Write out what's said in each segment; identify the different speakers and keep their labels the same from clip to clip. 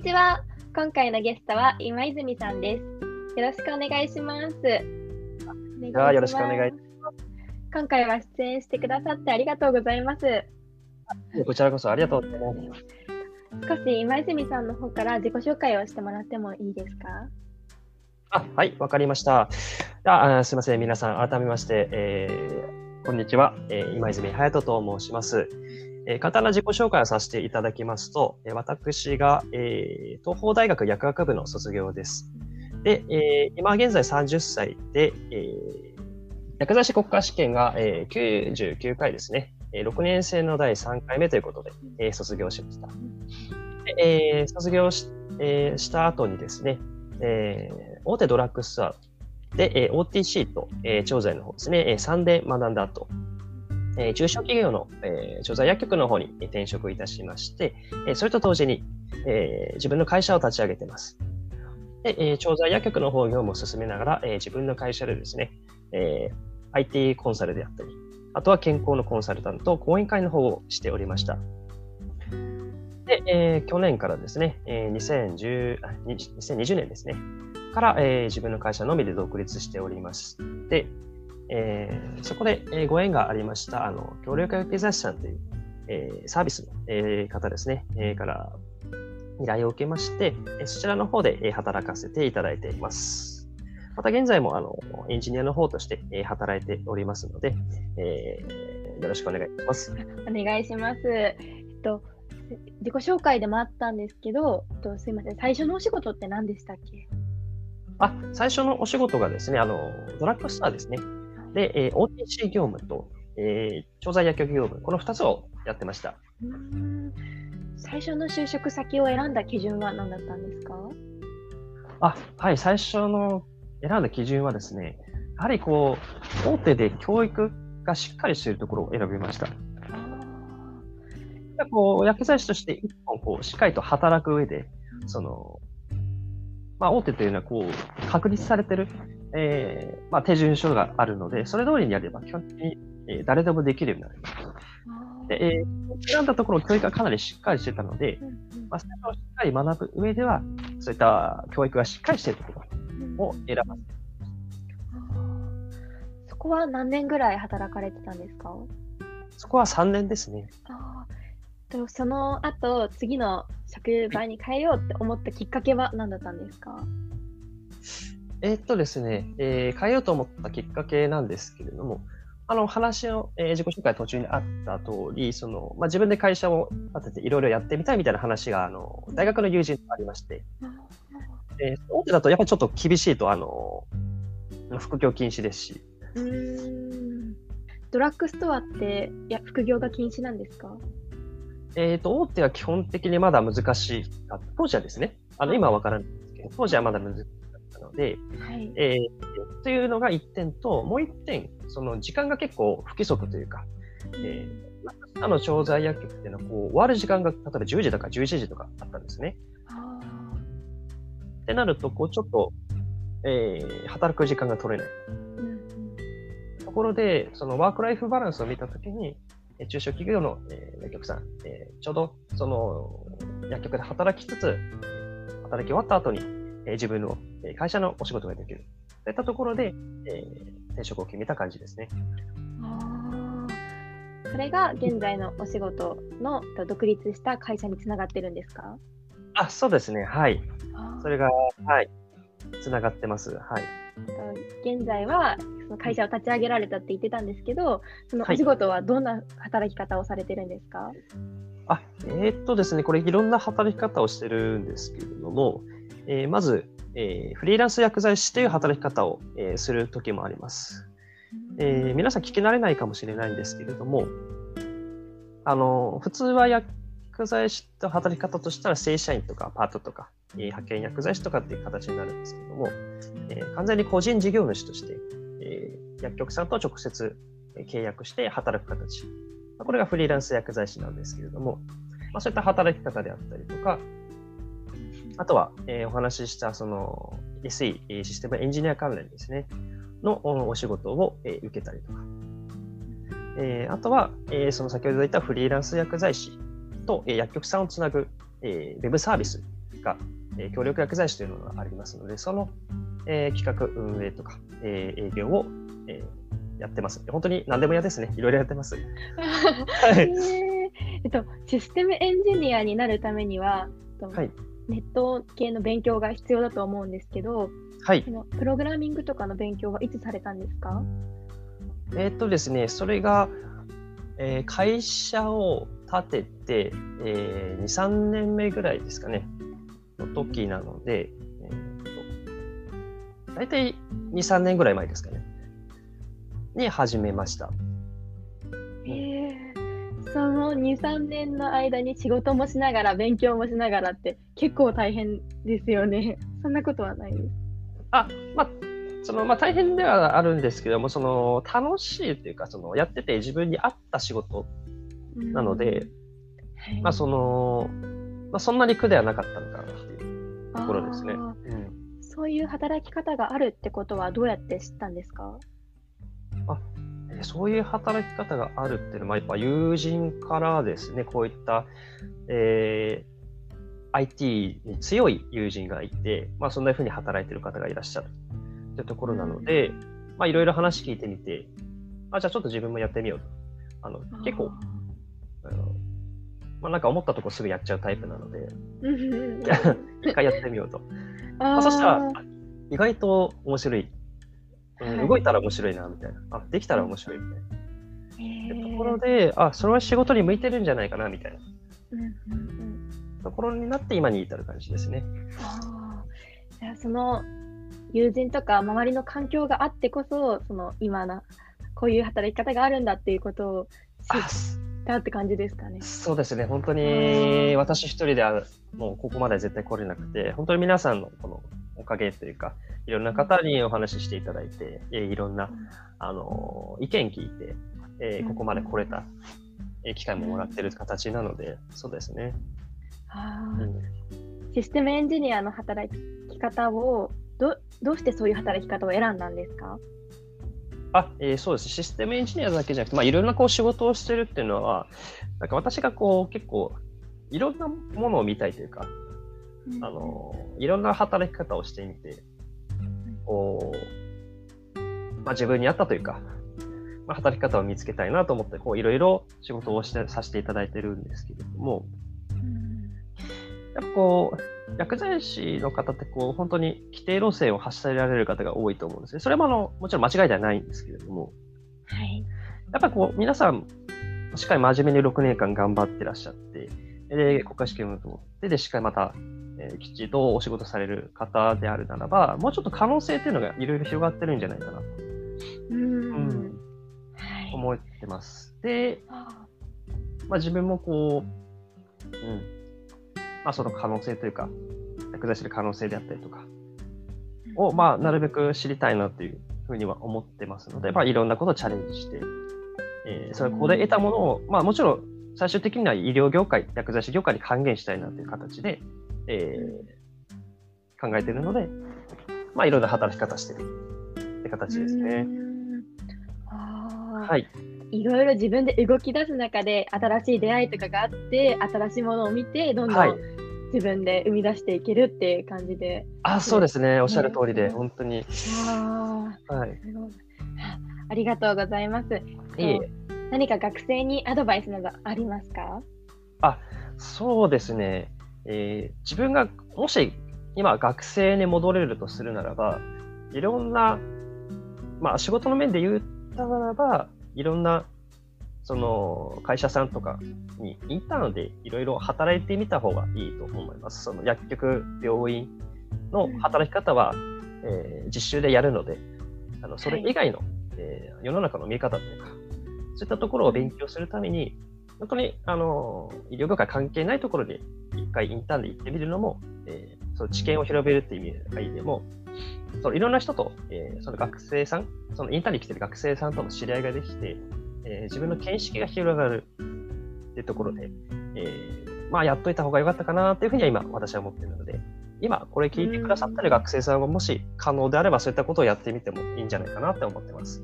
Speaker 1: にちは。今回のゲストは今泉さんです。よろしくお願いします。お
Speaker 2: 願いよろしくお願い
Speaker 1: 今回は出演してくださってありがとうございます。
Speaker 2: こちらこそありがとうございます。
Speaker 1: 少し今泉さんの方から自己紹介をしてもらってもいいですか？
Speaker 2: あ、はい、わかりました。ああすみません、皆さん、改めまして、えー、こんにちは、えー、今泉隼人と申します。えー、簡単な自己紹介をさせていただきますと、えー、私が、えー、東邦大学薬学部の卒業です。で、えー、今現在30歳で、えー、薬剤師国家試験が、えー、99回ですね。えー、6年生の第3回目ということで、えー、卒業しました。でえ、卒業し,、えー、した後にですね、えー、大手ドラッグストアで、えー、OTC と、えー、調剤の方ですね、えー、3で学んだ後、えー、中小企業の、えー、調剤薬局の方に転職いたしまして、えー、それと同時に、えー、自分の会社を立ち上げています。で、えー、調剤薬局の方業務を進めながら、えー、自分の会社でですね、えー、IT コンサルであったり、あとは健康のコンサルタント、講演会の方をしておりました。で、えー、去年からですね、えー、2020年ですね、から、えー、自分の会社のみで独立しておりまして、えー、そこで、えー、ご縁がありました、あの、協力薬剤師さんという、えー、サービスの、えー、方ですね、えー、から依頼を受けまして、えー、そちらの方で、えー、働かせていただいています。また現在もあのエンジニアの方として、えー、働いておりますので、えー、よろしくお願いします。
Speaker 1: お願いします。えっと、自己紹介でもあったんですけど、えっと、すいません、最初のお仕事って何でしたっけ？
Speaker 2: あ、最初のお仕事がですね、あの、ドラッグストアですね。で、えー、OTC 業務と、えー、調剤薬局業務、この2つをやってました。
Speaker 1: うん最初の就職先を選んだ基準は何だったんですか？
Speaker 2: あ、はい、最初の選んだ基準はですね、やはりこう、大手で教育がしっかりしているところを選びました。こう薬剤師として一本こうしっかりと働く上で、その、まあ、大手というのはこう確立されてる、えーまあ、手順書があるので、それ通りにやれば基本的に、えー、誰でもできるようになります。で、えー、選んだところ教育がかなりしっかりしてたので、まあ、それをしっかり学ぶ上では、そういった教育がしっかりしているところを選ばせて、
Speaker 1: そこは何年ぐらい働かれてたんですか？
Speaker 2: そこは3年ですね。
Speaker 1: あとその後、次の職場に変えようって思ったきっかけは何だったんですか？
Speaker 2: えー、っとですね、えー、変えようと思ったきっかけなんですけれども、あの話の、えー、自己紹介途中にあった通り、そのまあ、自分で会社を立てていろいろやってみたいみたいな話があの大学の友人とありまして、えー、大手だとやっぱりちょっと厳しいとあの副業禁止ですし。
Speaker 1: うん。ドラッグストアっていや副業が禁止なんですか？
Speaker 2: えっ、ー、と、大手は基本的にまだ難しい。当時はですね、あの今は分からないんですけど、当時はまだ難しかったので、
Speaker 1: はい
Speaker 2: えー、というのが1点と、もう1点、その時間が結構不規則というか、えー、あの調剤薬局っていうのはこう終わる時間が例えば10時とか11時とかあったんですね。ってなると、こうちょっと、えー、働く時間が取れない。
Speaker 1: うん
Speaker 2: ところで、そのワークライフバランスを見たときに、中小企業の、えー、薬局さん、えー、ちょうどその薬局で働きつつ、働き終わった後に、えー、自分の会社のお仕事ができる。そういったところで、えー、転職を決めた感じですね。
Speaker 1: あそれが現在のお仕事の独立した会社につながってるんですか？
Speaker 2: あ、そうですね。はい。それが、はい。つながってます。はい。
Speaker 1: 現在はその会社を立ち上げられたって言ってたんですけど、そのお仕事はどんな働き方をされてるんですか、はい、
Speaker 2: あえー、っとですね、これいろんな働き方をしてるんですけれども、えー、まず、えー、フリーランス薬剤師という働き方を、えする時もあります、え皆さん聞き慣れないかもしれないんですけれども、あの普通は薬剤師と働き方としたら正社員とかパートとか、え派遣薬剤師とかっていう形になるんですけども、え完全に個人事業主として、えー、薬局さんと直接契約して働く形。これがフリーランス薬剤師なんですけれども、まあ、そういった働き方であったりとか、あとは、えー、お話ししたその SE、システムエンジニア関連ですね、のお仕事を、えー、受けたりとか、えー、あとは、えー、その先ほど言ったフリーランス薬剤師と、えー、薬局さんをつなぐ、えー、ウェブサービスが、えー協力薬剤師というのがありますので、その、えー企画、運営とか、えー営業を、えーやってます。本当に何でも嫌ですね。いろいろやってます。
Speaker 1: へーえっと、システムエンジニアになるためには、えっと
Speaker 2: はい。
Speaker 1: ネット系の勉強が必要だと思うんですけど、
Speaker 2: はい
Speaker 1: そ。のプログラミングとかの勉強はいつされたんですか？
Speaker 2: えーっとですね、それが、えー会社を建てて、えー2、3年目ぐらいですかね、の時なので、えーっと、大体2、3年ぐらい前ですかね、に始めました。
Speaker 1: その2、3年の間に仕事もしながら勉強もしながらって結構大変ですよね。そんなことはないです。
Speaker 2: あ、まあ、その、まあ大変ではあるんですけども、その、楽しいというか、その、やってて自分に合った仕事なので、
Speaker 1: はい、
Speaker 2: まあその、まあそんなに苦ではなかったのかなっていうところですね。うん
Speaker 1: そういう働き方があるってことはどうやって知ったんですか？
Speaker 2: えーそういう働き方があるっていうのは、やっぱ友人からですね、こういった、えー IT に強い友人がいて、まあ、そんな風に働いてる方がいらっしゃるっていうところなので、まあ、いろいろ話聞いてみて、あ、じゃあちょっと自分もやってみようと。あの、結構、あの、まあ、なんか思ったとこすぐやっちゃうタイプなので、一回やってみようと。
Speaker 1: あ
Speaker 2: まあ、そしたら意外と面白い。動いたら面白いな、みたいな。あ、できたら面白いみたいな。
Speaker 1: へー
Speaker 2: ところで、あ、それは仕事に向いてるんじゃないかな、みたいな
Speaker 1: うんうんうん
Speaker 2: ところになって今に至る感じですね。
Speaker 1: あーじゃあその友人とか周りの環境があってこそその今のこういう働き方があるんだっていうことを知
Speaker 2: あ
Speaker 1: ったって感じですかね。
Speaker 2: そうですね、本当
Speaker 1: う
Speaker 2: に
Speaker 1: ん
Speaker 2: 私一人ではもうここまで絶対来れなくて、本当に皆さんのこのおかげというか、いろんな方にお話ししていただいて、えーいろんな、あのー意見聞いて、えーここまで来れた、えー機会ももらってる形なので、そうですね。
Speaker 1: システムエンジニアの働き方をどどうしてそういう働き方を選んだんですか？
Speaker 2: あ、えーそうです。システムエンジニアだけじゃなくて、まあ、いろんなこう仕事をしてるっていうのは、なんか私がこう結構、いろんなものを見たいというか、あの、いろんな働き方をしてみて、こう、まあ、自分に合ったというか、まあ、働き方を見つけたいなと思って、こう、いろいろ仕事をしてさせていただいてるんですけれども、
Speaker 1: うん
Speaker 2: やっぱこう、薬剤師の方ってこう、本当に規定路線を走られる方が多いと思うんですね。それもあの、もちろん間違いではないんですけれども、
Speaker 1: はい。
Speaker 2: やっぱりこう、皆さん、しっかり真面目に6年間頑張ってらっしゃって、で、国家試験を取って、で、しっかりまた、えーきっちりとお仕事される方であるならば、もうちょっと可能性っていうのがいろいろ広がってるんじゃないかなと。
Speaker 1: うん。
Speaker 2: うん。
Speaker 1: はい。
Speaker 2: 思ってます。で、
Speaker 1: あ
Speaker 2: まあ自分もこう、うん、まあその可能性というか、薬剤師の可能性であったりとか
Speaker 1: ー
Speaker 2: を、まあなるべく知りたいなというふうには思ってますので、まあいろんなことをチャレンジして、えーそれここで得たものを、まあもちろん最終的には医療業界、薬剤師業界に還元したいなという形で、えー考えているので、まあいろんな働き方してるって形です
Speaker 1: う
Speaker 2: ね。はい。
Speaker 1: いろいろ自分で動き出す中で新しい出会いとかがあって新しいものを見てどんど
Speaker 2: はい
Speaker 1: ん自分で生み出していけるっていう感じで、
Speaker 2: あ、そうですね。おっしゃる通りで、
Speaker 1: うん
Speaker 2: 本当に。
Speaker 1: あ
Speaker 2: はい。
Speaker 1: あありがとうございます。
Speaker 2: いえ
Speaker 1: 何か学生にアドバイスなどありますか？
Speaker 2: そうですね。えー自分がもし今学生に戻れるとするならば、いろんな、まあ仕事の面で言ったならば、いろんな、その会社さんとかにインターンでいろいろ働いてみた方がいいと思います。その薬局、病院の働き方は、えー実習でやるので、あのそれ以外の、えー世の中の見え方というか、そういったところを勉強するために、本当にあの医療業界関係ないところで一回インターンで行ってみるのも、えーその知見を広めるっていう意味でも、そのいろんな人と、えーその学生さん、そのインターンに来てる学生さんとの知り合いができて、えー自分の見識が広がるっていうところで、えーまあ、やっといた方が良かったかなっていうふうには今、私は思っているので、今、これ聞いてくださってる学生さんは、もし可能であれば、そういったことをやってみてもいいんじゃないかなって思ってます。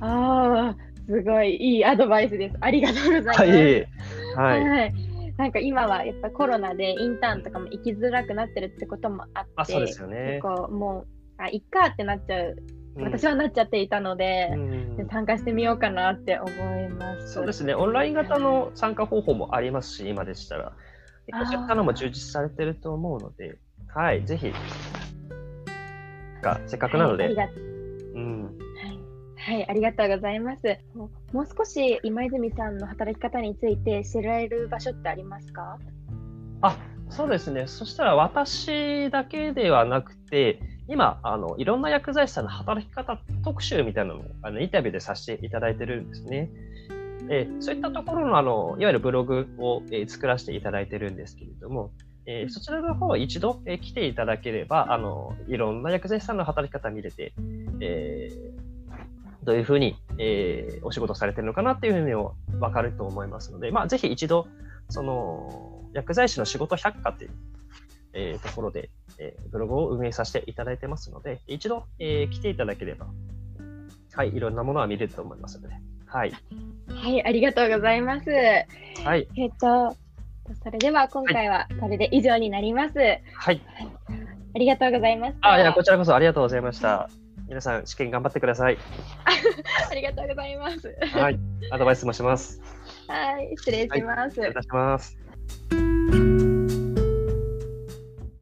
Speaker 1: ああ、すごいいいアドバイスです。ありがとうございます。
Speaker 2: はい。はい。
Speaker 1: はい。なんか今はやっぱコロナでインターンとかも行きづらくなってるってこともあって、
Speaker 2: あ、そうですよね
Speaker 1: 結。構もう、あ、いっかってなっちゃう、私はなっちゃっていたので、
Speaker 2: うん
Speaker 1: 参加してみようかなって思います。
Speaker 2: そうですね、オンライン型の参加方法もありますし、今でしたら。結構そういったのも充実されてると思うので、はい、ぜひ、がせっかくなので、
Speaker 1: はい
Speaker 2: うん、
Speaker 1: はい、はい、ありがとうございます。もう少し今泉さんの働き方について知られる場所ってありますか？
Speaker 2: あそうですね、そしたら私だけではなくて、今、あのいろんな薬剤師さんの働き方特集みたいなのをあのインタビューでさせていただいてるんですね。えーそういったところのあのいわゆるブログを、えー作らせていただいてるんですけれども、えーそちらの方は一度、えー来ていただければあのいろんな薬剤師さんの働き方見れて、えーどういうふうに、えーお仕事されてるのかなっていうふうにも分かると思いますので、まあ、ぜひ一度その薬剤師の仕事百科という、えーところで、えーブログを運営させていただいてますので、一度、えー来ていただければ、はい、いろんなものは見れると思いますので、はい。
Speaker 1: はい、ありがとうございます。
Speaker 2: はい。
Speaker 1: えっと、それでは今回はこれで以上になります。
Speaker 2: はい。
Speaker 1: ありがとうございました。
Speaker 2: あ、いや、こちらこそありがとうございました。皆さん、試験頑張ってください。
Speaker 1: ありがとうございます。
Speaker 2: はい。アドバイスもします。
Speaker 1: はい、失礼します。
Speaker 2: 失礼いたします。